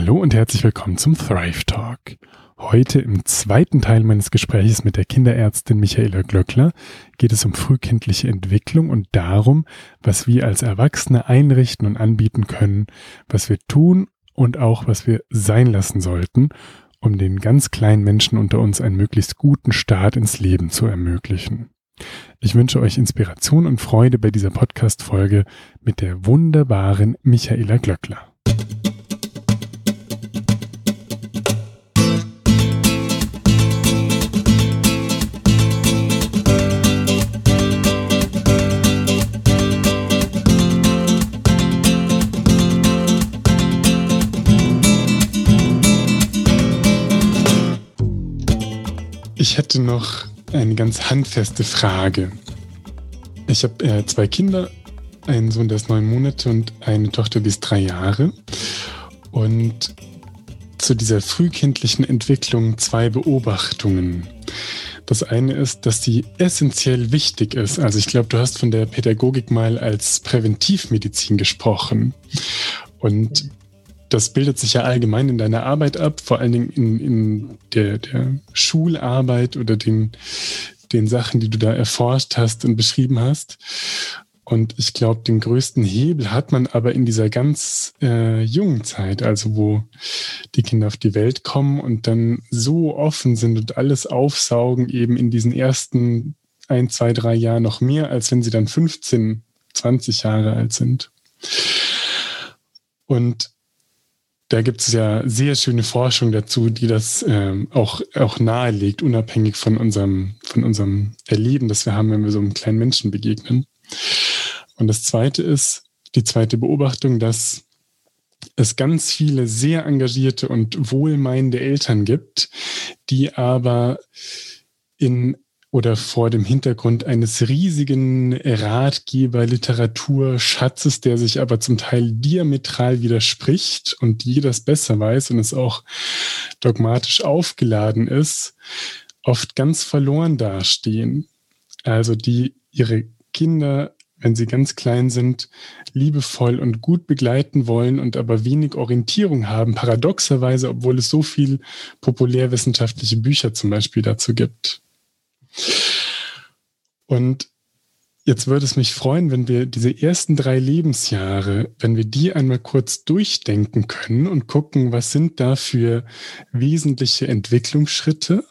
Hallo und herzlich willkommen zum Thrive Talk. Heute im zweiten Teil meines Gesprächs mit der Kinderärztin Michaela Glöckler geht es um frühkindliche Entwicklung und darum, was wir als Erwachsene einrichten und anbieten können, was wir tun und auch was wir sein lassen sollten, um den ganz kleinen Menschen unter uns einen möglichst guten Start ins Leben zu ermöglichen. Ich wünsche euch Inspiration und Freude bei dieser Podcast-Folge mit der wunderbaren Michaela Glöckler. Ich hätte noch eine ganz handfeste Frage. Ich habe äh, zwei Kinder, einen Sohn, der ist neun Monate und eine Tochter, die ist drei Jahre. Und zu dieser frühkindlichen Entwicklung zwei Beobachtungen. Das eine ist, dass sie essentiell wichtig ist. Also ich glaube, du hast von der Pädagogik mal als Präventivmedizin gesprochen. Und das bildet sich ja allgemein in deiner Arbeit ab, vor allen Dingen in, in der, der Schularbeit oder den, den Sachen, die du da erforscht hast und beschrieben hast. Und ich glaube, den größten Hebel hat man aber in dieser ganz äh, jungen Zeit, also wo die Kinder auf die Welt kommen und dann so offen sind und alles aufsaugen, eben in diesen ersten ein, zwei, drei Jahren noch mehr, als wenn sie dann 15, 20 Jahre alt sind. Und da gibt es ja sehr schöne Forschung dazu, die das ähm, auch, auch nahelegt, unabhängig von unserem, von unserem Erleben, das wir haben, wenn wir so einem kleinen Menschen begegnen. Und das zweite ist, die zweite Beobachtung, dass es ganz viele sehr engagierte und wohlmeinende Eltern gibt, die aber in oder vor dem Hintergrund eines riesigen Ratgeber-Literaturschatzes, der sich aber zum Teil diametral widerspricht und jeder es besser weiß und es auch dogmatisch aufgeladen ist, oft ganz verloren dastehen. Also die ihre Kinder, wenn sie ganz klein sind, liebevoll und gut begleiten wollen und aber wenig Orientierung haben, paradoxerweise, obwohl es so viel populärwissenschaftliche Bücher zum Beispiel dazu gibt. Und jetzt würde es mich freuen, wenn wir diese ersten drei Lebensjahre, wenn wir die einmal kurz durchdenken können und gucken, was sind da für wesentliche Entwicklungsschritte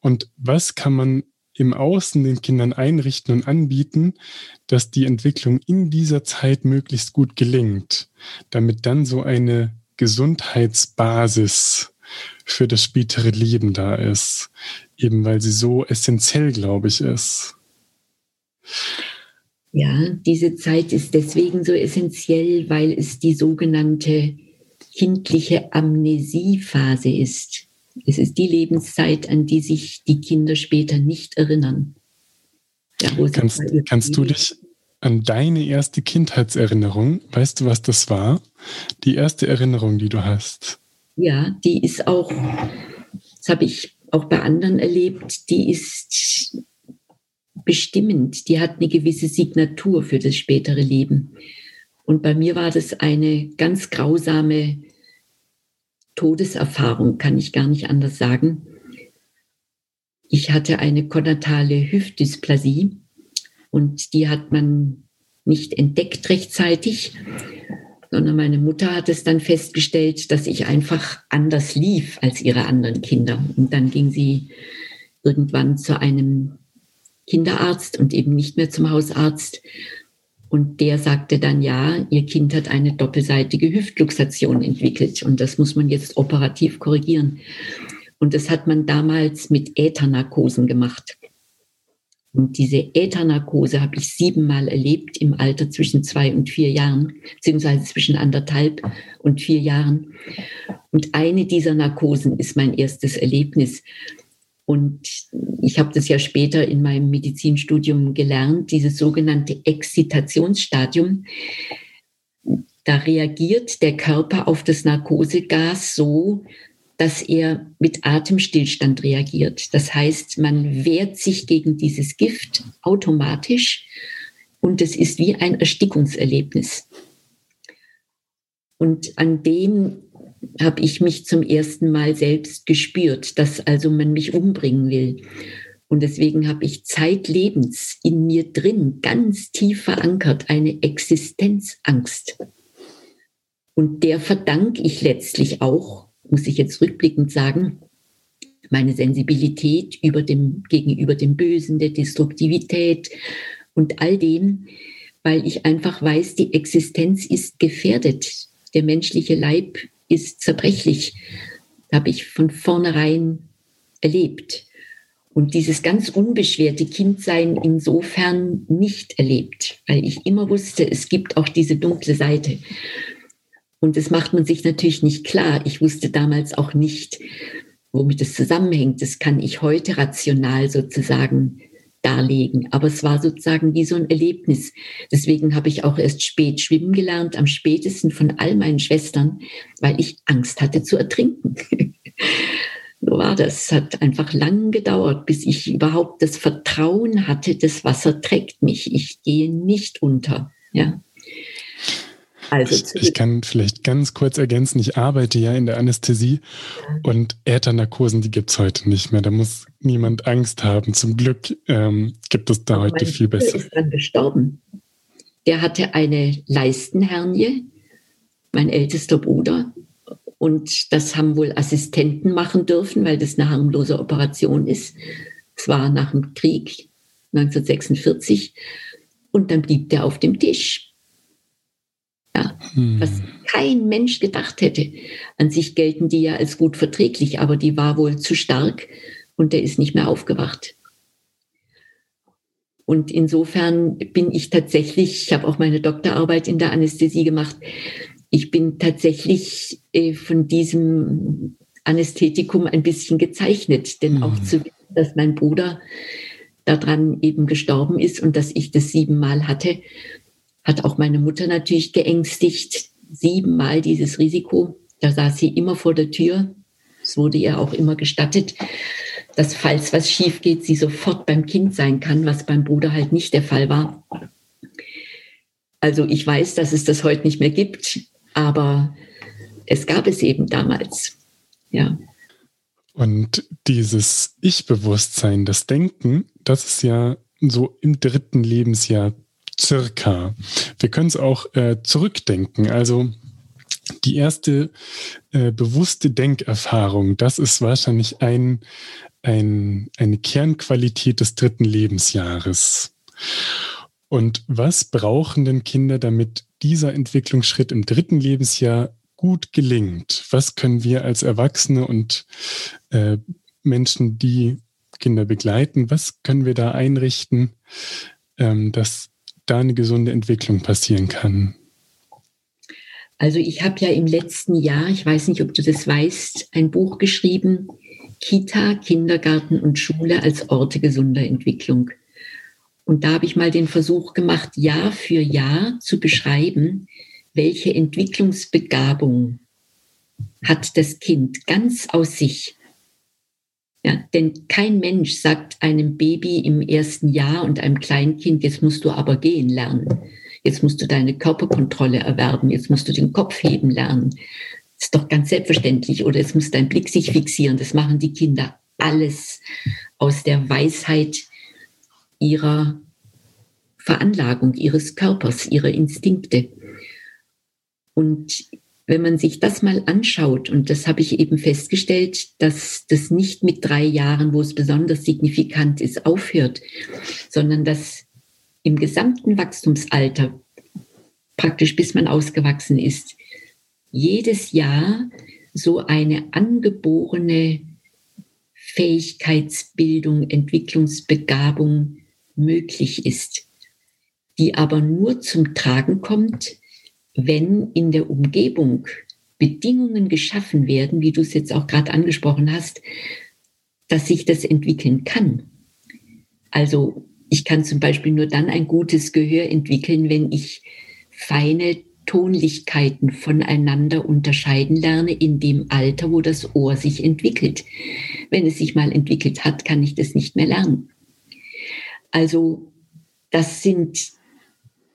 und was kann man im Außen den Kindern einrichten und anbieten, dass die Entwicklung in dieser Zeit möglichst gut gelingt, damit dann so eine Gesundheitsbasis für das spätere Leben da ist, eben weil sie so essentiell, glaube ich, ist. Ja, diese Zeit ist deswegen so essentiell, weil es die sogenannte kindliche Amnesiephase ist. Es ist die Lebenszeit, an die sich die Kinder später nicht erinnern. Ja, kannst, kannst du dich an deine erste Kindheitserinnerung, weißt du, was das war? Die erste Erinnerung, die du hast. Ja, die ist auch, das habe ich auch bei anderen erlebt, die ist bestimmend, die hat eine gewisse Signatur für das spätere Leben. Und bei mir war das eine ganz grausame Todeserfahrung, kann ich gar nicht anders sagen. Ich hatte eine konatale Hüftdysplasie und die hat man nicht entdeckt rechtzeitig sondern meine Mutter hat es dann festgestellt, dass ich einfach anders lief als ihre anderen Kinder. Und dann ging sie irgendwann zu einem Kinderarzt und eben nicht mehr zum Hausarzt. Und der sagte dann, ja, ihr Kind hat eine doppelseitige Hüftluxation entwickelt und das muss man jetzt operativ korrigieren. Und das hat man damals mit Äthernarkosen gemacht. Und diese Äthernarkose habe ich siebenmal erlebt im Alter zwischen zwei und vier Jahren, beziehungsweise zwischen anderthalb und vier Jahren. Und eine dieser Narkosen ist mein erstes Erlebnis. Und ich habe das ja später in meinem Medizinstudium gelernt, dieses sogenannte Exzitationsstadium. Da reagiert der Körper auf das Narkosegas so, dass er mit Atemstillstand reagiert. Das heißt, man wehrt sich gegen dieses Gift automatisch und es ist wie ein Erstickungserlebnis. Und an dem habe ich mich zum ersten Mal selbst gespürt, dass also man mich umbringen will. Und deswegen habe ich zeitlebens in mir drin ganz tief verankert eine Existenzangst. Und der verdanke ich letztlich auch, muss ich jetzt rückblickend sagen, meine Sensibilität über dem, gegenüber dem Bösen, der Destruktivität und all dem, weil ich einfach weiß, die Existenz ist gefährdet. Der menschliche Leib ist zerbrechlich. Habe ich von vornherein erlebt. Und dieses ganz unbeschwerte Kindsein insofern nicht erlebt, weil ich immer wusste, es gibt auch diese dunkle Seite. Und das macht man sich natürlich nicht klar. Ich wusste damals auch nicht, womit es zusammenhängt. Das kann ich heute rational sozusagen darlegen. Aber es war sozusagen wie so ein Erlebnis. Deswegen habe ich auch erst spät schwimmen gelernt, am spätesten von all meinen Schwestern, weil ich Angst hatte zu ertrinken. so war das. Es hat einfach lang gedauert, bis ich überhaupt das Vertrauen hatte, das Wasser trägt mich. Ich gehe nicht unter. Ja. Also ich, ich, kann vielleicht ganz kurz ergänzen, ich arbeite ja in der Anästhesie und Äthernarkosen, die gibt es heute nicht mehr. Da muss niemand Angst haben. Zum Glück ähm, gibt es da Aber heute viel besser. Der ist dann gestorben. Der hatte eine Leistenhernie, mein ältester Bruder. Und das haben wohl Assistenten machen dürfen, weil das eine harmlose Operation ist. Es war nach dem Krieg 1946. Und dann blieb der auf dem Tisch ja, hm. Was kein Mensch gedacht hätte. An sich gelten die ja als gut verträglich, aber die war wohl zu stark und der ist nicht mehr aufgewacht. Und insofern bin ich tatsächlich, ich habe auch meine Doktorarbeit in der Anästhesie gemacht, ich bin tatsächlich äh, von diesem Anästhetikum ein bisschen gezeichnet, denn mhm. auch zu wissen, dass mein Bruder daran eben gestorben ist und dass ich das siebenmal hatte hat auch meine Mutter natürlich geängstigt. Siebenmal dieses Risiko. Da saß sie immer vor der Tür. Es wurde ihr auch immer gestattet, dass falls was schief geht, sie sofort beim Kind sein kann, was beim Bruder halt nicht der Fall war. Also ich weiß, dass es das heute nicht mehr gibt, aber es gab es eben damals. Ja. Und dieses Ich-Bewusstsein, das Denken, das ist ja so im dritten Lebensjahr circa. Wir können es auch äh, zurückdenken. Also die erste äh, bewusste Denkerfahrung, das ist wahrscheinlich ein, ein, eine Kernqualität des dritten Lebensjahres. Und was brauchen denn Kinder, damit dieser Entwicklungsschritt im dritten Lebensjahr gut gelingt? Was können wir als Erwachsene und äh, Menschen, die Kinder begleiten, was können wir da einrichten, ähm, dass da eine gesunde Entwicklung passieren kann? Also ich habe ja im letzten Jahr, ich weiß nicht, ob du das weißt, ein Buch geschrieben, Kita, Kindergarten und Schule als Orte gesunder Entwicklung. Und da habe ich mal den Versuch gemacht, Jahr für Jahr zu beschreiben, welche Entwicklungsbegabung hat das Kind ganz aus sich. Ja, denn kein Mensch sagt einem Baby im ersten Jahr und einem Kleinkind, jetzt musst du aber gehen lernen. Jetzt musst du deine Körperkontrolle erwerben. Jetzt musst du den Kopf heben lernen. Das ist doch ganz selbstverständlich. Oder jetzt muss dein Blick sich fixieren. Das machen die Kinder alles aus der Weisheit ihrer Veranlagung, ihres Körpers, ihrer Instinkte. Und wenn man sich das mal anschaut, und das habe ich eben festgestellt, dass das nicht mit drei Jahren, wo es besonders signifikant ist, aufhört, sondern dass im gesamten Wachstumsalter, praktisch bis man ausgewachsen ist, jedes Jahr so eine angeborene Fähigkeitsbildung, Entwicklungsbegabung möglich ist, die aber nur zum Tragen kommt, wenn in der Umgebung Bedingungen geschaffen werden, wie du es jetzt auch gerade angesprochen hast, dass sich das entwickeln kann. Also ich kann zum Beispiel nur dann ein gutes Gehör entwickeln, wenn ich feine Tonlichkeiten voneinander unterscheiden lerne in dem Alter, wo das Ohr sich entwickelt. Wenn es sich mal entwickelt hat, kann ich das nicht mehr lernen. Also das sind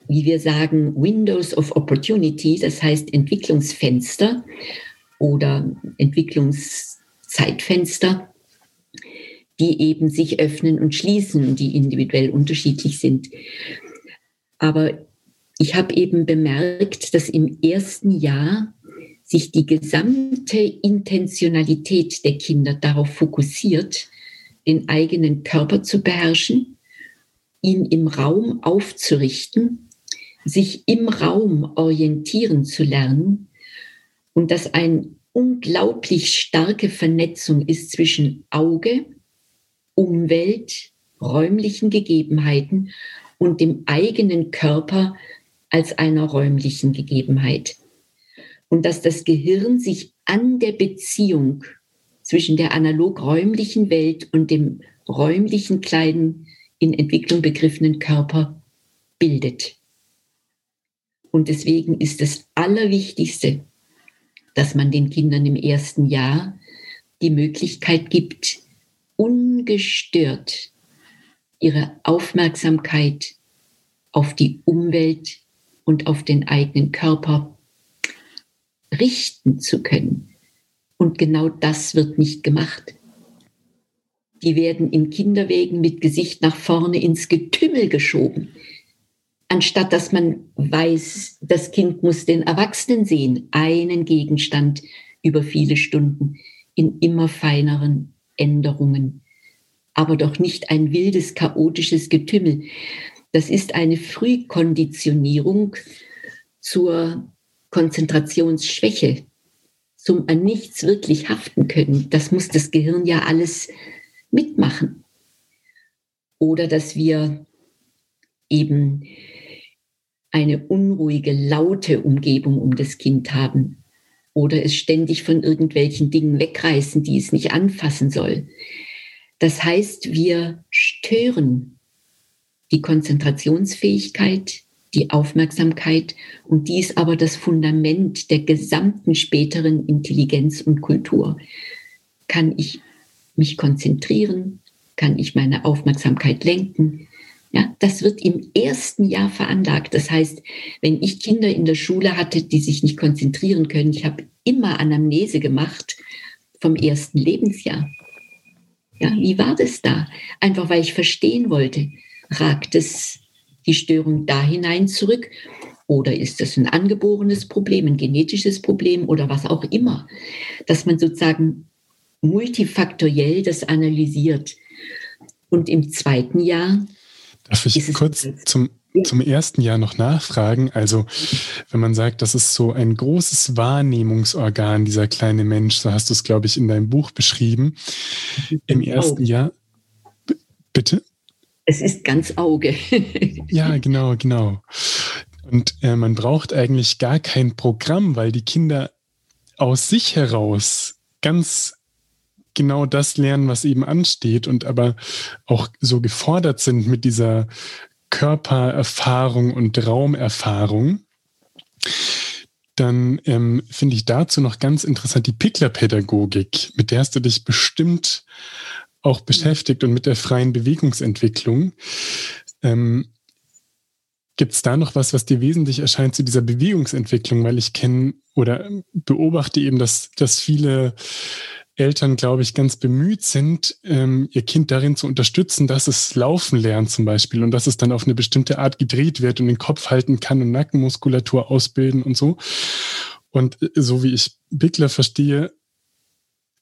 wie wir sagen, Windows of Opportunity, das heißt Entwicklungsfenster, oder Entwicklungszeitfenster, die eben sich öffnen und schließen die individuell unterschiedlich sind. Aber ich habe eben bemerkt, dass im ersten Jahr sich die gesamte Intentionalität der Kinder darauf fokussiert, den eigenen Körper zu beherrschen, ihn im Raum aufzurichten, sich im Raum orientieren zu lernen und dass eine unglaublich starke Vernetzung ist zwischen Auge, Umwelt, räumlichen Gegebenheiten und dem eigenen Körper als einer räumlichen Gegebenheit. Und dass das Gehirn sich an der Beziehung zwischen der analog-räumlichen Welt und dem räumlichen kleinen, in Entwicklung begriffenen Körper bildet. Und deswegen ist das Allerwichtigste, dass man den Kindern im ersten Jahr die Möglichkeit gibt, ungestört ihre Aufmerksamkeit auf die Umwelt und auf den eigenen Körper richten zu können. Und genau das wird nicht gemacht. Die werden in Kinderwegen mit Gesicht nach vorne ins Getümmel geschoben, anstatt dass man weiß, das Kind muss den Erwachsenen sehen, einen Gegenstand über viele Stunden in immer feineren Änderungen, aber doch nicht ein wildes, chaotisches Getümmel. Das ist eine Frühkonditionierung zur Konzentrationsschwäche, zum an nichts wirklich haften können. Das muss das Gehirn ja alles mitmachen. Oder dass wir eben eine unruhige, laute Umgebung um das Kind haben oder es ständig von irgendwelchen Dingen wegreißen, die es nicht anfassen soll. Das heißt, wir stören die Konzentrationsfähigkeit, die Aufmerksamkeit und dies aber das Fundament der gesamten späteren Intelligenz und Kultur. Kann ich mich konzentrieren? Kann ich meine Aufmerksamkeit lenken? Ja, das wird im ersten Jahr veranlagt. Das heißt, wenn ich Kinder in der Schule hatte, die sich nicht konzentrieren können, ich habe immer Anamnese gemacht vom ersten Lebensjahr. Ja, wie war das da? Einfach weil ich verstehen wollte, ragt es die Störung da hinein zurück? Oder ist das ein angeborenes Problem, ein genetisches Problem oder was auch immer? Dass man sozusagen multifaktoriell das analysiert. Und im zweiten Jahr Darf ich kurz zum, zum ersten Jahr noch nachfragen? Also, wenn man sagt, das ist so ein großes Wahrnehmungsorgan, dieser kleine Mensch, so hast du es, glaube ich, in deinem Buch beschrieben. Im ersten Jahr. Bitte? Es ist ganz Auge. ja, genau, genau. Und äh, man braucht eigentlich gar kein Programm, weil die Kinder aus sich heraus ganz genau das lernen, was eben ansteht und aber auch so gefordert sind mit dieser Körpererfahrung und Raumerfahrung, dann ähm, finde ich dazu noch ganz interessant die Pickler-Pädagogik, mit der hast du dich bestimmt auch beschäftigt und mit der freien Bewegungsentwicklung. Ähm, Gibt es da noch was, was dir wesentlich erscheint zu dieser Bewegungsentwicklung? Weil ich kenne oder beobachte eben, dass, dass viele Eltern, glaube ich, ganz bemüht sind, ähm, ihr Kind darin zu unterstützen, dass es laufen lernt zum Beispiel und dass es dann auf eine bestimmte Art gedreht wird und den Kopf halten kann und Nackenmuskulatur ausbilden und so. Und äh, so wie ich Bickler verstehe,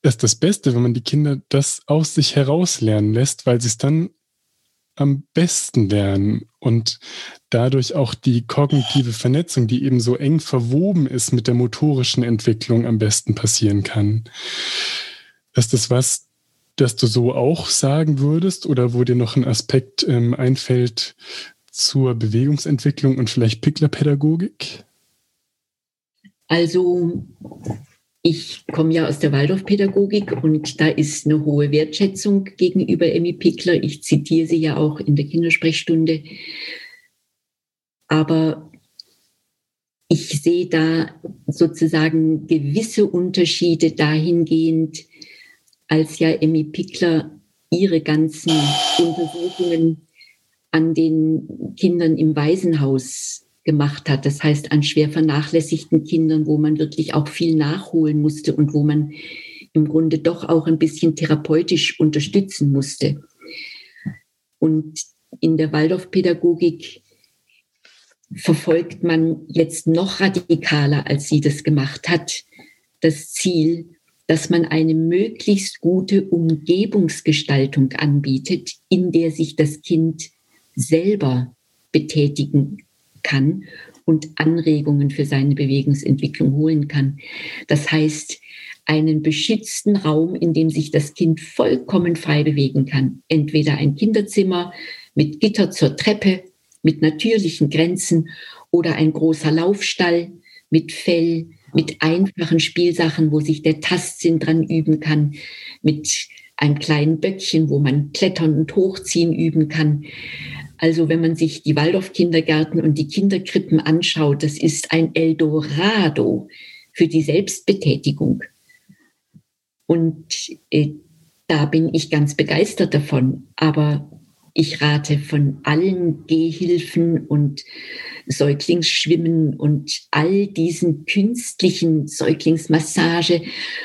ist das Beste, wenn man die Kinder das aus sich heraus lernen lässt, weil sie es dann am besten lernen und dadurch auch die kognitive Vernetzung, die eben so eng verwoben ist mit der motorischen Entwicklung, am besten passieren kann. Ist das was, das du so auch sagen würdest oder wo dir noch ein Aspekt ähm, einfällt zur Bewegungsentwicklung und vielleicht Pickler-Pädagogik? Also ich komme ja aus der Waldorfpädagogik und da ist eine hohe Wertschätzung gegenüber Emmy Pickler. Ich zitiere sie ja auch in der Kindersprechstunde. Aber ich sehe da sozusagen gewisse Unterschiede dahingehend, als ja Emmy Pickler ihre ganzen Untersuchungen an den Kindern im Waisenhaus gemacht hat. Das heißt, an schwer vernachlässigten Kindern, wo man wirklich auch viel nachholen musste und wo man im Grunde doch auch ein bisschen therapeutisch unterstützen musste. Und in der Waldorfpädagogik verfolgt man jetzt noch radikaler, als sie das gemacht hat, das Ziel, dass man eine möglichst gute Umgebungsgestaltung anbietet, in der sich das Kind selber betätigen kann und Anregungen für seine Bewegungsentwicklung holen kann. Das heißt, einen beschützten Raum, in dem sich das Kind vollkommen frei bewegen kann. Entweder ein Kinderzimmer mit Gitter zur Treppe, mit natürlichen Grenzen oder ein großer Laufstall mit Fell, mit einfachen Spielsachen, wo sich der Tastsinn dran üben kann, mit einem kleinen Böckchen, wo man Klettern und Hochziehen üben kann. Also wenn man sich die Waldorf-Kindergärten und die Kinderkrippen anschaut, das ist ein Eldorado für die Selbstbetätigung. Und äh, da bin ich ganz begeistert davon. Aber ich rate von allen Gehhilfen und Säuglingsschwimmen und all diesen künstlichen Säuglingsmassage,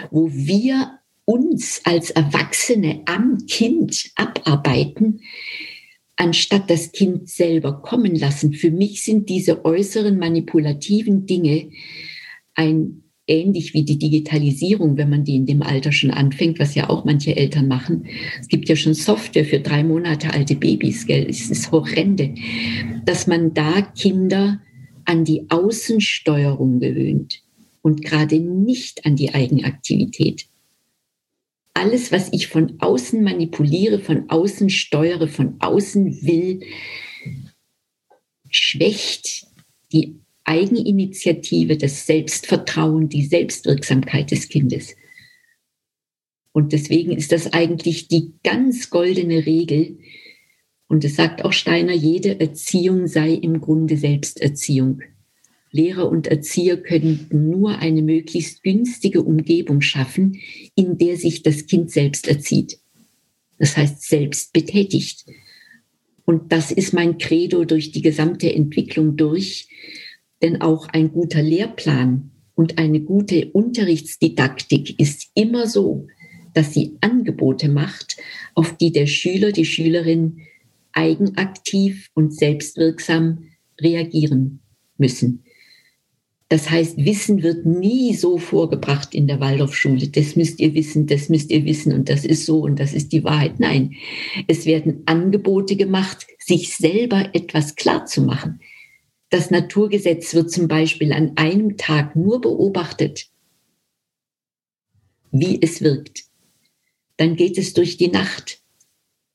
wo wir uns als Erwachsene am Kind abarbeiten, anstatt das Kind selber kommen lassen. Für mich sind diese äußeren manipulativen Dinge ein ähnlich wie die Digitalisierung, wenn man die in dem Alter schon anfängt, was ja auch manche Eltern machen. Es gibt ja schon Software für drei Monate alte Babys, gell? Es ist horrende, dass man da Kinder an die Außensteuerung gewöhnt und gerade nicht an die Eigenaktivität alles, was ich von außen manipuliere, von außen steuere, von außen will, schwächt die Eigeninitiative, das Selbstvertrauen, die Selbstwirksamkeit des Kindes. Und deswegen ist das eigentlich die ganz goldene Regel. Und es sagt auch Steiner, jede Erziehung sei im Grunde Selbsterziehung. Lehrer und Erzieher können nur eine möglichst günstige Umgebung schaffen, in der sich das Kind selbst erzieht. Das heißt, selbst betätigt. Und das ist mein Credo durch die gesamte Entwicklung durch. Denn auch ein guter Lehrplan und eine gute Unterrichtsdidaktik ist immer so, dass sie Angebote macht, auf die der Schüler, die Schülerin eigenaktiv und selbstwirksam reagieren müssen. Das heißt, Wissen wird nie so vorgebracht in der Waldorfschule. Das müsst ihr wissen, das müsst ihr wissen und das ist so und das ist die Wahrheit. Nein, es werden Angebote gemacht, sich selber etwas klar zu machen. Das Naturgesetz wird zum Beispiel an einem Tag nur beobachtet, wie es wirkt. Dann geht es durch die Nacht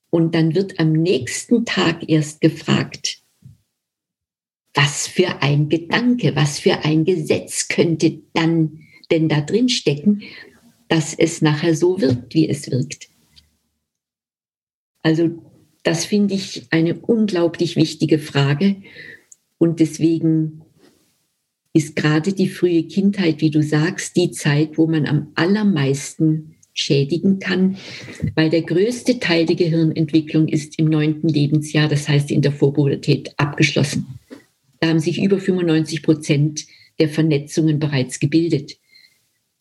und dann wird am nächsten Tag erst gefragt, was für ein Gedanke, was für ein Gesetz könnte dann denn da drin stecken, dass es nachher so wirkt, wie es wirkt. Also das finde ich eine unglaublich wichtige Frage und deswegen ist gerade die frühe Kindheit, wie du sagst, die Zeit, wo man am allermeisten schädigen kann, weil der größte Teil der Gehirnentwicklung ist im neunten Lebensjahr, das heißt in der Vorpubertät, abgeschlossen. Da haben sich über 95 Prozent der Vernetzungen bereits gebildet.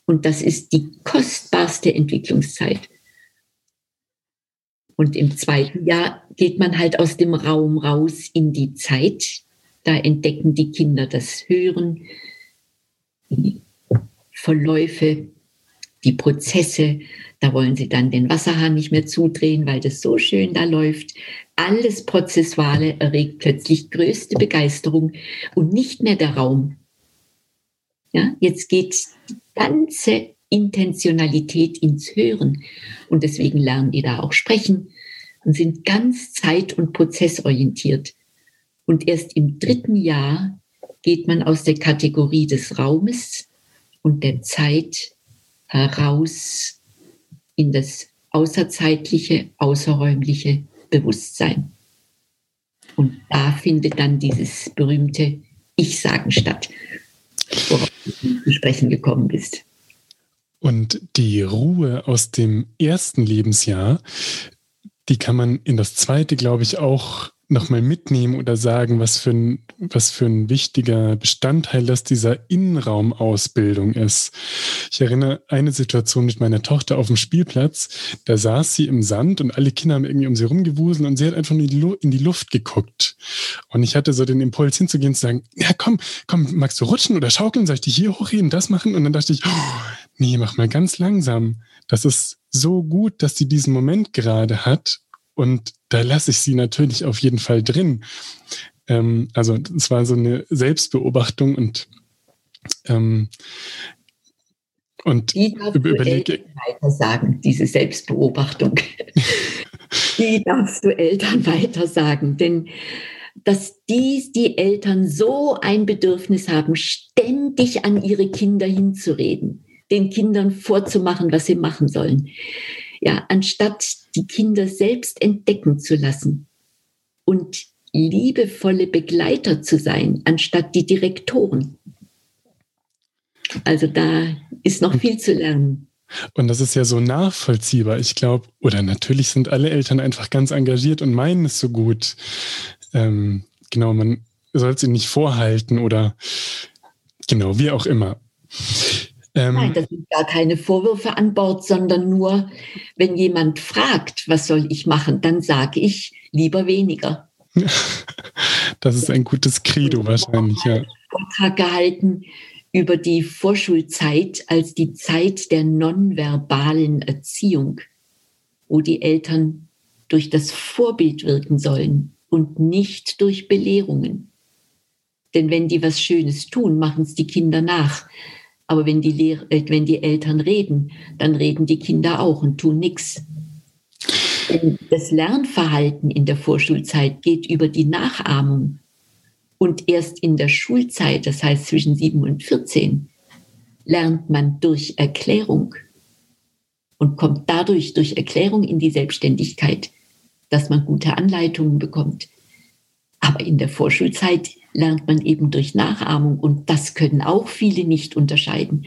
Und das ist die kostbarste Entwicklungszeit. Und im zweiten Jahr geht man halt aus dem Raum raus in die Zeit. Da entdecken die Kinder das Hören, die Verläufe, die Prozesse. Da wollen sie dann den Wasserhahn nicht mehr zudrehen, weil das so schön da läuft alles Prozessuale erregt plötzlich größte Begeisterung und nicht mehr der Raum. Ja, jetzt geht die ganze Intentionalität ins Hören und deswegen lernen die da auch sprechen und sind ganz zeit- und prozessorientiert. Und erst im dritten Jahr geht man aus der Kategorie des Raumes und der Zeit heraus in das außerzeitliche, außerräumliche Bewusstsein. Und da findet dann dieses berühmte Ich-Sagen statt, worauf du zu sprechen gekommen bist. Und die Ruhe aus dem ersten Lebensjahr, die kann man in das zweite, glaube ich, auch nochmal mitnehmen oder sagen, was für, ein, was für ein wichtiger Bestandteil das dieser Innenraumausbildung ist. Ich erinnere eine Situation mit meiner Tochter auf dem Spielplatz. Da saß sie im Sand und alle Kinder haben irgendwie um sie rumgewuselt und sie hat einfach nur in die Luft geguckt. Und ich hatte so den Impuls hinzugehen zu sagen, ja komm, komm, magst du rutschen oder schaukeln? Soll ich dich hier hochheben, das machen? Und dann dachte ich, oh, nee, mach mal ganz langsam. Das ist so gut, dass sie diesen Moment gerade hat und da lasse ich sie natürlich auf jeden Fall drin. Ähm, also es war so eine Selbstbeobachtung und ähm, und die darfst überlege du weiter sagen, diese Selbstbeobachtung. die darfst du Eltern weiter sagen, denn dass dies die Eltern so ein Bedürfnis haben, ständig an ihre Kinder hinzureden, den Kindern vorzumachen, was sie machen sollen ja, anstatt die Kinder selbst entdecken zu lassen und liebevolle Begleiter zu sein, anstatt die Direktoren. Also da ist noch viel zu lernen. Und das ist ja so nachvollziehbar. Ich glaube, oder natürlich sind alle Eltern einfach ganz engagiert und meinen es so gut. Ähm, genau, man soll es ihnen nicht vorhalten oder genau, wie auch immer. Ähm, Nein, das sind gar keine Vorwürfe an Bord, sondern nur, wenn jemand fragt, was soll ich machen, dann sage ich lieber weniger. das ist ein gutes Credo wahrscheinlich, ja. Vortrag gehalten über die Vorschulzeit als die Zeit der nonverbalen Erziehung, wo die Eltern durch das Vorbild wirken sollen und nicht durch Belehrungen. Denn wenn die was Schönes tun, machen es die Kinder nach. Aber wenn die, Lehr äh, wenn die Eltern reden, dann reden die Kinder auch und tun nichts. Das Lernverhalten in der Vorschulzeit geht über die Nachahmung. Und erst in der Schulzeit, das heißt zwischen 7 und 14, lernt man durch Erklärung und kommt dadurch durch Erklärung in die Selbstständigkeit, dass man gute Anleitungen bekommt. Aber in der Vorschulzeit lernt man eben durch Nachahmung und das können auch viele nicht unterscheiden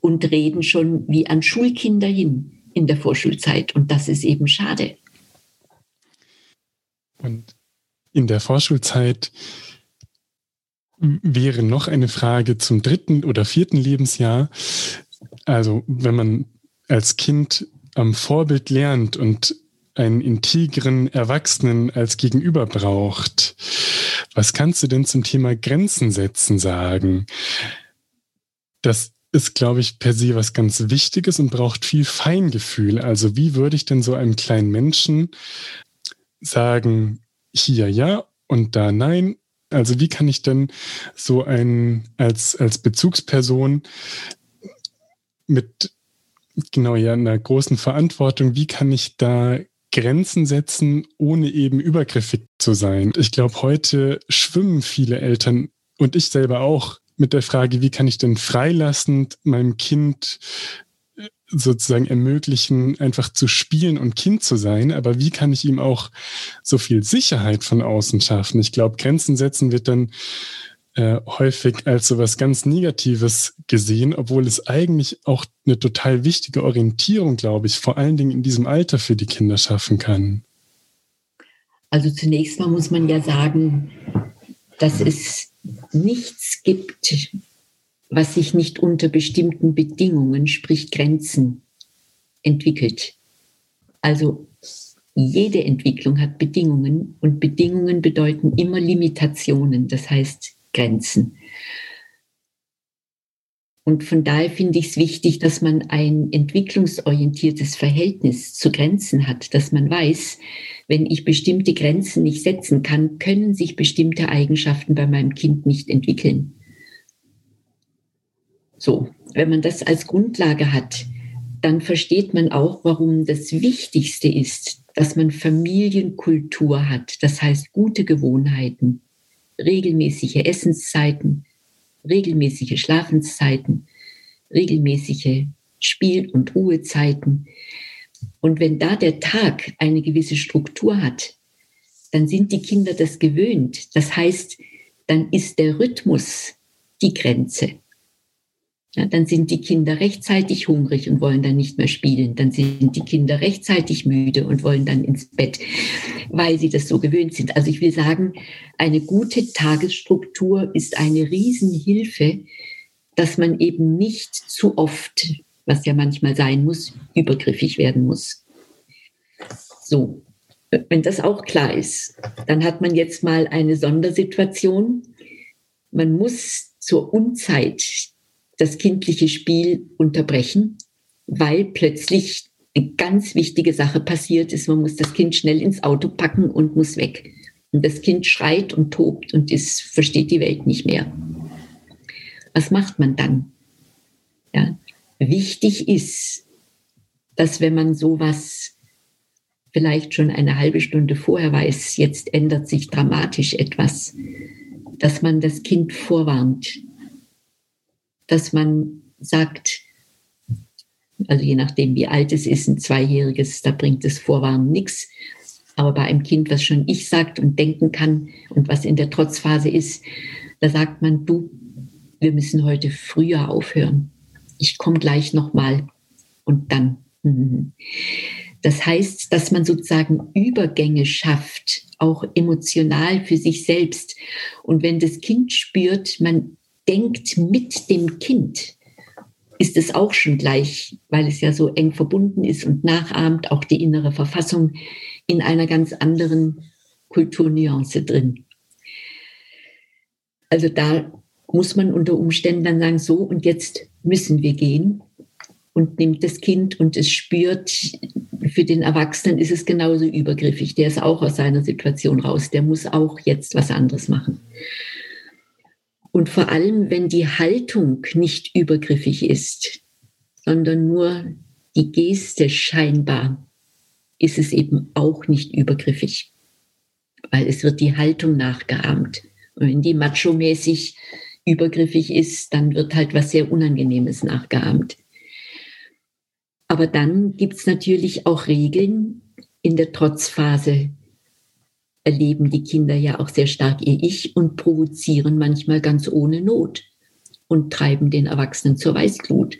und reden schon wie an Schulkinder hin in der Vorschulzeit und das ist eben schade. Und in der Vorschulzeit wäre noch eine Frage zum dritten oder vierten Lebensjahr. Also wenn man als Kind am Vorbild lernt und einen integren Erwachsenen als Gegenüber braucht, was kannst du denn zum Thema Grenzen setzen sagen? Das ist, glaube ich, per se was ganz Wichtiges und braucht viel Feingefühl. Also wie würde ich denn so einem kleinen Menschen sagen, hier ja und da nein? Also wie kann ich denn so ein als, als Bezugsperson mit genau ja einer großen Verantwortung, wie kann ich da Grenzen setzen, ohne eben übergriffig zu sein. Ich glaube, heute schwimmen viele Eltern und ich selber auch mit der Frage, wie kann ich denn freilassend meinem Kind äh, sozusagen ermöglichen, einfach zu spielen und Kind zu sein, aber wie kann ich ihm auch so viel Sicherheit von außen schaffen? Ich glaube, Grenzen setzen wird dann äh, häufig als so was ganz Negatives gesehen, obwohl es eigentlich auch eine total wichtige Orientierung, glaube ich, vor allen Dingen in diesem Alter für die Kinder schaffen kann. Also zunächst mal muss man ja sagen, dass es nichts gibt, was sich nicht unter bestimmten Bedingungen, sprich Grenzen, entwickelt. Also jede Entwicklung hat Bedingungen und Bedingungen bedeuten immer Limitationen. Das heißt, Grenzen. Und von daher finde ich es wichtig, dass man ein entwicklungsorientiertes Verhältnis zu Grenzen hat, dass man weiß, wenn ich bestimmte Grenzen nicht setzen kann, können sich bestimmte Eigenschaften bei meinem Kind nicht entwickeln. So, wenn man das als Grundlage hat, dann versteht man auch, warum das Wichtigste ist, dass man Familienkultur hat, das heißt gute Gewohnheiten, regelmäßige Essenszeiten, regelmäßige Schlafenszeiten, regelmäßige Spiel- und Ruhezeiten. Und wenn da der Tag eine gewisse Struktur hat, dann sind die Kinder das gewöhnt. Das heißt, dann ist der Rhythmus die Grenze. Ja, dann sind die Kinder rechtzeitig hungrig und wollen dann nicht mehr spielen. Dann sind die Kinder rechtzeitig müde und wollen dann ins Bett, weil sie das so gewöhnt sind. Also ich will sagen, eine gute Tagesstruktur ist eine Riesenhilfe, dass man eben nicht zu oft, was ja manchmal sein muss, übergriffig werden muss. So, wenn das auch klar ist, dann hat man jetzt mal eine Sondersituation. Man muss zur Unzeit das kindliche Spiel unterbrechen, weil plötzlich eine ganz wichtige Sache passiert ist. Man muss das Kind schnell ins Auto packen und muss weg. Und das Kind schreit und tobt und ist, versteht die Welt nicht mehr. Was macht man dann? Ja. Wichtig ist, dass wenn man sowas vielleicht schon eine halbe Stunde vorher weiß, jetzt ändert sich dramatisch etwas, dass man das Kind vorwarnt, dass man sagt, also je nachdem, wie alt es ist, ein Zweijähriges, da bringt das Vorwarnen nichts. Aber bei einem Kind, was schon ich sagt und denken kann und was in der Trotzphase ist, da sagt man, du, wir müssen heute früher aufhören. Ich komme gleich nochmal und dann. Mhm. Das heißt, dass man sozusagen Übergänge schafft, auch emotional für sich selbst. Und wenn das Kind spürt, man denkt mit dem Kind, ist es auch schon gleich, weil es ja so eng verbunden ist und nachahmt auch die innere Verfassung in einer ganz anderen Kulturnuance drin. Also da muss man unter Umständen dann sagen, so und jetzt müssen wir gehen und nimmt das Kind und es spürt, für den Erwachsenen ist es genauso übergriffig. Der ist auch aus seiner Situation raus. Der muss auch jetzt was anderes machen. Und vor allem, wenn die Haltung nicht übergriffig ist, sondern nur die Geste scheinbar, ist es eben auch nicht übergriffig, weil es wird die Haltung nachgeahmt. Und wenn die macho-mäßig übergriffig ist, dann wird halt was sehr Unangenehmes nachgeahmt. Aber dann gibt es natürlich auch Regeln. In der Trotzphase erleben die Kinder ja auch sehr stark ihr Ich und provozieren manchmal ganz ohne Not und treiben den Erwachsenen zur Weißglut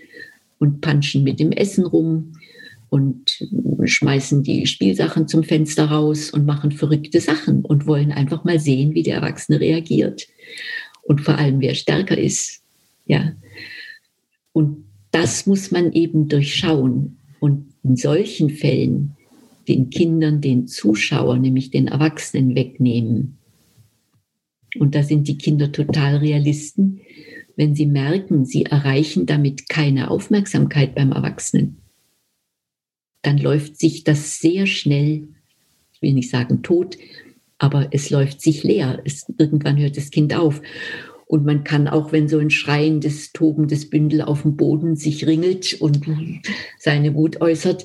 und panschen mit dem Essen rum und schmeißen die Spielsachen zum Fenster raus und machen verrückte Sachen und wollen einfach mal sehen, wie der Erwachsene reagiert und vor allem wer stärker ist. Ja. Und das muss man eben durchschauen. Und in solchen Fällen den Kindern den Zuschauer, nämlich den Erwachsenen, wegnehmen. Und da sind die Kinder total Realisten, wenn sie merken, sie erreichen damit keine Aufmerksamkeit beim Erwachsenen. Dann läuft sich das sehr schnell, ich will nicht sagen tot, aber es läuft sich leer. Es, irgendwann hört das Kind auf. Und man kann auch, wenn so ein schreiendes, tobendes Bündel auf dem Boden sich ringelt und seine Wut äußert,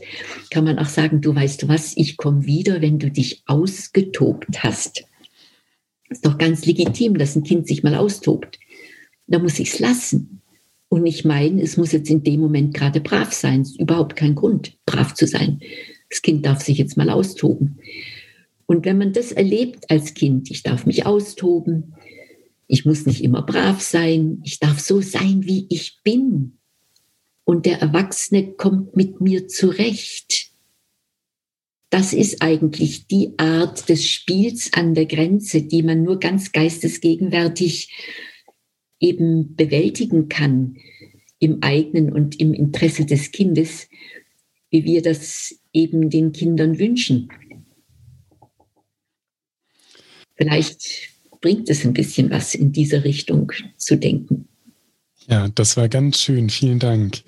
kann man auch sagen, du weißt was, ich komme wieder, wenn du dich ausgetobt hast. Ist doch ganz legitim, dass ein Kind sich mal austobt. Da muss ich es lassen. Und nicht meinen, es muss jetzt in dem Moment gerade brav sein. Es ist überhaupt kein Grund, brav zu sein. Das Kind darf sich jetzt mal austoben. Und wenn man das erlebt als Kind, ich darf mich austoben, ich muss nicht immer brav sein. Ich darf so sein, wie ich bin. Und der Erwachsene kommt mit mir zurecht. Das ist eigentlich die Art des Spiels an der Grenze, die man nur ganz geistesgegenwärtig eben bewältigen kann im eigenen und im Interesse des Kindes, wie wir das eben den Kindern wünschen. Vielleicht bringt es ein bisschen was in diese Richtung zu denken. Ja, das war ganz schön. Vielen Dank.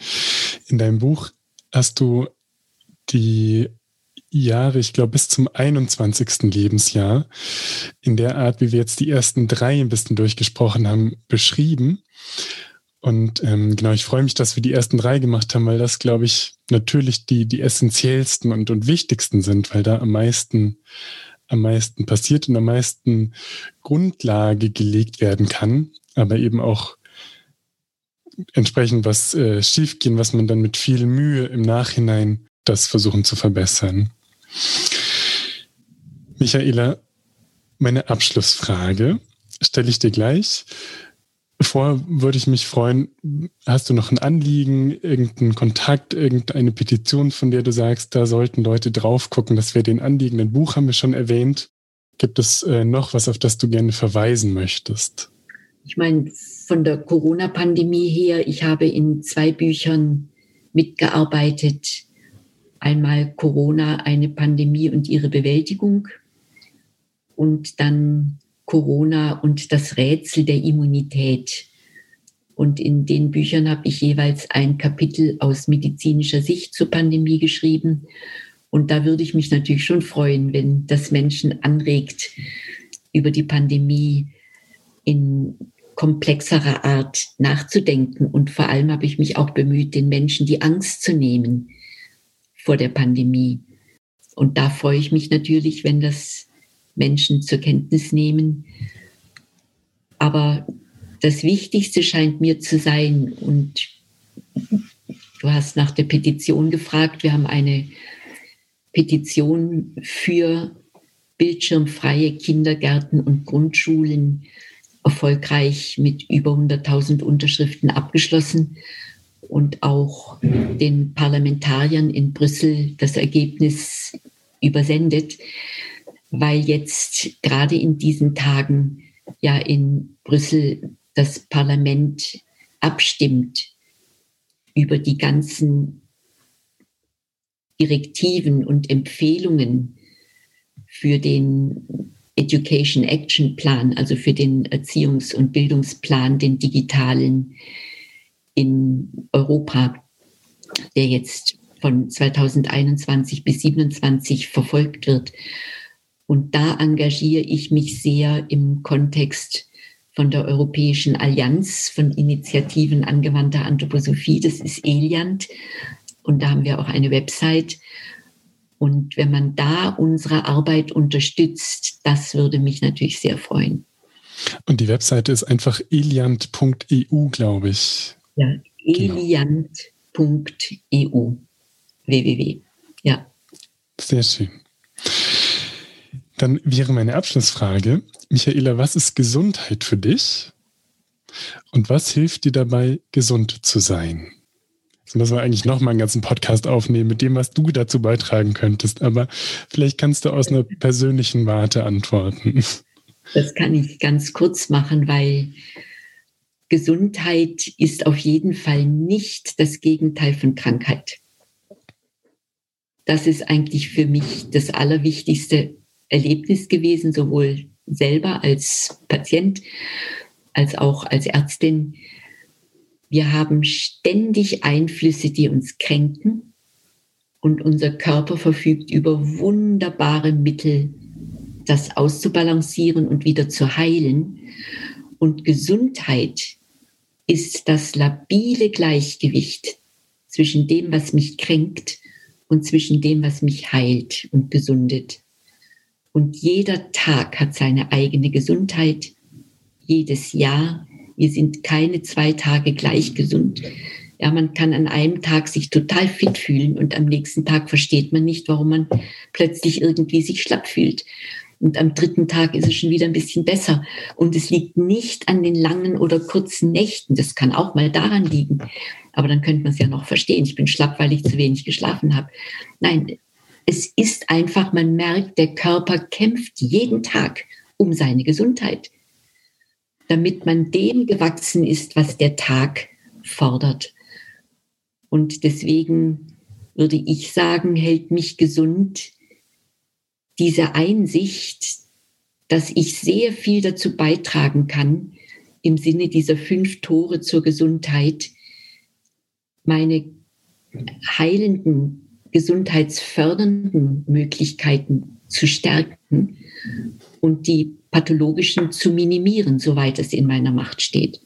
In deinem Buch hast du die Jahre, ich glaube, bis zum 21. Lebensjahr, in der Art, wie wir jetzt die ersten drei ein bisschen durchgesprochen haben, beschrieben. Und ähm, genau, ich freue mich, dass wir die ersten drei gemacht haben, weil das, glaube ich, natürlich die, die essentiellsten und, und wichtigsten sind, weil da am meisten am meisten passiert und am meisten Grundlage gelegt werden kann, aber eben auch entsprechend was äh, schiefgehen, was man dann mit viel Mühe im Nachhinein das versuchen zu verbessern. Michaela, meine Abschlussfrage stelle ich dir gleich. Vorher würde ich mich freuen, hast du noch ein Anliegen, irgendeinen Kontakt, irgendeine Petition, von der du sagst, da sollten Leute drauf gucken, dass wir den Anliegen, ein Buch haben wir schon erwähnt. Gibt es äh, noch was, auf das du gerne verweisen möchtest? Ich meine, von der Corona-Pandemie her, ich habe in zwei Büchern mitgearbeitet. Einmal Corona, eine Pandemie und ihre Bewältigung und dann Corona und das Rätsel der Immunität. Und in den Büchern habe ich jeweils ein Kapitel aus medizinischer Sicht zur Pandemie geschrieben. Und da würde ich mich natürlich schon freuen, wenn das Menschen anregt, über die Pandemie in komplexerer Art nachzudenken. Und vor allem habe ich mich auch bemüht, den Menschen die Angst zu nehmen vor der Pandemie. Und da freue ich mich natürlich, wenn das Menschen zur Kenntnis nehmen. Aber das Wichtigste scheint mir zu sein, und du hast nach der Petition gefragt, wir haben eine Petition für bildschirmfreie Kindergärten und Grundschulen erfolgreich mit über 100.000 Unterschriften abgeschlossen und auch den Parlamentariern in Brüssel das Ergebnis übersendet weil jetzt gerade in diesen Tagen ja in Brüssel das Parlament abstimmt über die ganzen Direktiven und Empfehlungen für den Education Action Plan, also für den Erziehungs- und Bildungsplan, den digitalen in Europa, der jetzt von 2021 bis 2027 verfolgt wird. Und da engagiere ich mich sehr im Kontext von der Europäischen Allianz von Initiativen angewandter Anthroposophie. Das ist Eliant. Und da haben wir auch eine Website. Und wenn man da unsere Arbeit unterstützt, das würde mich natürlich sehr freuen. Und die Webseite ist einfach eliant.eu, glaube ich. Ja, eliant.eu. www. Ja. Sehr schön. Dann wäre meine Abschlussfrage, Michaela, was ist Gesundheit für dich? Und was hilft dir dabei, gesund zu sein? Jetzt müssen wir eigentlich nochmal einen ganzen Podcast aufnehmen mit dem, was du dazu beitragen könntest. Aber vielleicht kannst du aus einer persönlichen Warte antworten. Das kann ich ganz kurz machen, weil Gesundheit ist auf jeden Fall nicht das Gegenteil von Krankheit. Das ist eigentlich für mich das Allerwichtigste Erlebnis gewesen, sowohl selber als Patient als auch als Ärztin. Wir haben ständig Einflüsse, die uns kränken und unser Körper verfügt über wunderbare Mittel, das auszubalancieren und wieder zu heilen. Und Gesundheit ist das labile Gleichgewicht zwischen dem, was mich kränkt und zwischen dem, was mich heilt und gesundet. Und jeder Tag hat seine eigene Gesundheit, jedes Jahr. Wir sind keine zwei Tage gleich gesund. Ja, man kann an einem Tag sich total fit fühlen und am nächsten Tag versteht man nicht, warum man plötzlich irgendwie sich schlapp fühlt. Und am dritten Tag ist es schon wieder ein bisschen besser. Und es liegt nicht an den langen oder kurzen Nächten. Das kann auch mal daran liegen. Aber dann könnte man es ja noch verstehen. Ich bin schlapp, weil ich zu wenig geschlafen habe. Nein, es ist einfach, man merkt, der Körper kämpft jeden Tag um seine Gesundheit, damit man dem gewachsen ist, was der Tag fordert. Und deswegen würde ich sagen, hält mich gesund diese Einsicht, dass ich sehr viel dazu beitragen kann, im Sinne dieser fünf Tore zur Gesundheit, meine heilenden gesundheitsfördernden Möglichkeiten zu stärken und die pathologischen zu minimieren, soweit es in meiner Macht steht.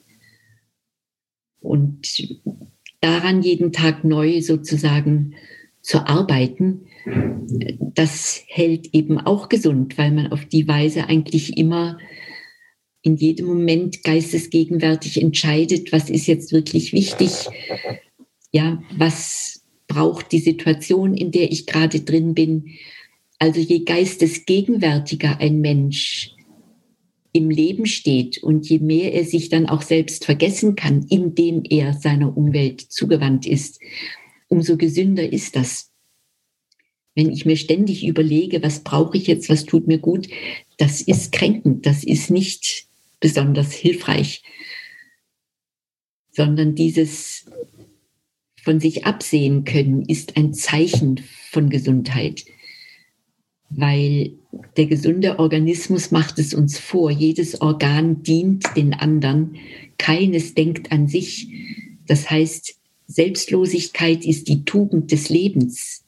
Und daran jeden Tag neu sozusagen zu arbeiten, das hält eben auch gesund, weil man auf die Weise eigentlich immer in jedem Moment geistesgegenwärtig entscheidet, was ist jetzt wirklich wichtig, ja, was braucht die Situation, in der ich gerade drin bin. Also je geistesgegenwärtiger ein Mensch im Leben steht und je mehr er sich dann auch selbst vergessen kann, indem er seiner Umwelt zugewandt ist, umso gesünder ist das. Wenn ich mir ständig überlege, was brauche ich jetzt, was tut mir gut, das ist kränkend, das ist nicht besonders hilfreich, sondern dieses von sich absehen können ist ein Zeichen von Gesundheit, weil der gesunde Organismus macht es uns vor. Jedes Organ dient den anderen, keines denkt an sich. Das heißt, Selbstlosigkeit ist die Tugend des Lebens.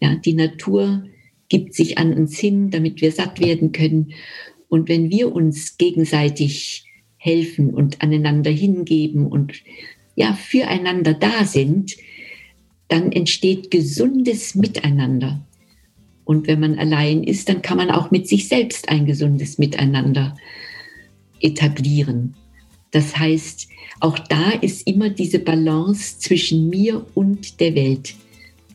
Ja, die Natur gibt sich an uns hin, damit wir satt werden können. Und wenn wir uns gegenseitig helfen und aneinander hingeben und ja, füreinander da sind, dann entsteht gesundes Miteinander. Und wenn man allein ist, dann kann man auch mit sich selbst ein gesundes Miteinander etablieren. Das heißt, auch da ist immer diese Balance zwischen mir und der Welt,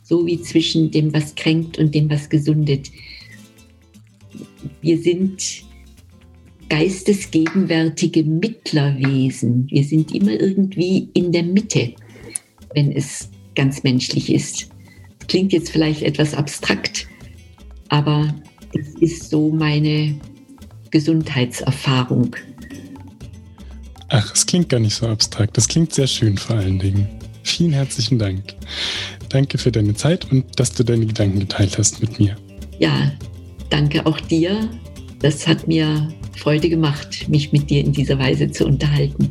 so wie zwischen dem, was kränkt und dem, was gesundet. Wir sind geistesgegenwärtige Mittlerwesen. Wir sind immer irgendwie in der Mitte, wenn es ganz menschlich ist. Klingt jetzt vielleicht etwas abstrakt, aber das ist so meine Gesundheitserfahrung. Ach, es klingt gar nicht so abstrakt. Das klingt sehr schön vor allen Dingen. Vielen herzlichen Dank. Danke für deine Zeit und dass du deine Gedanken geteilt hast mit mir. Ja, danke auch dir. Das hat mir Freude gemacht, mich mit dir in dieser Weise zu unterhalten.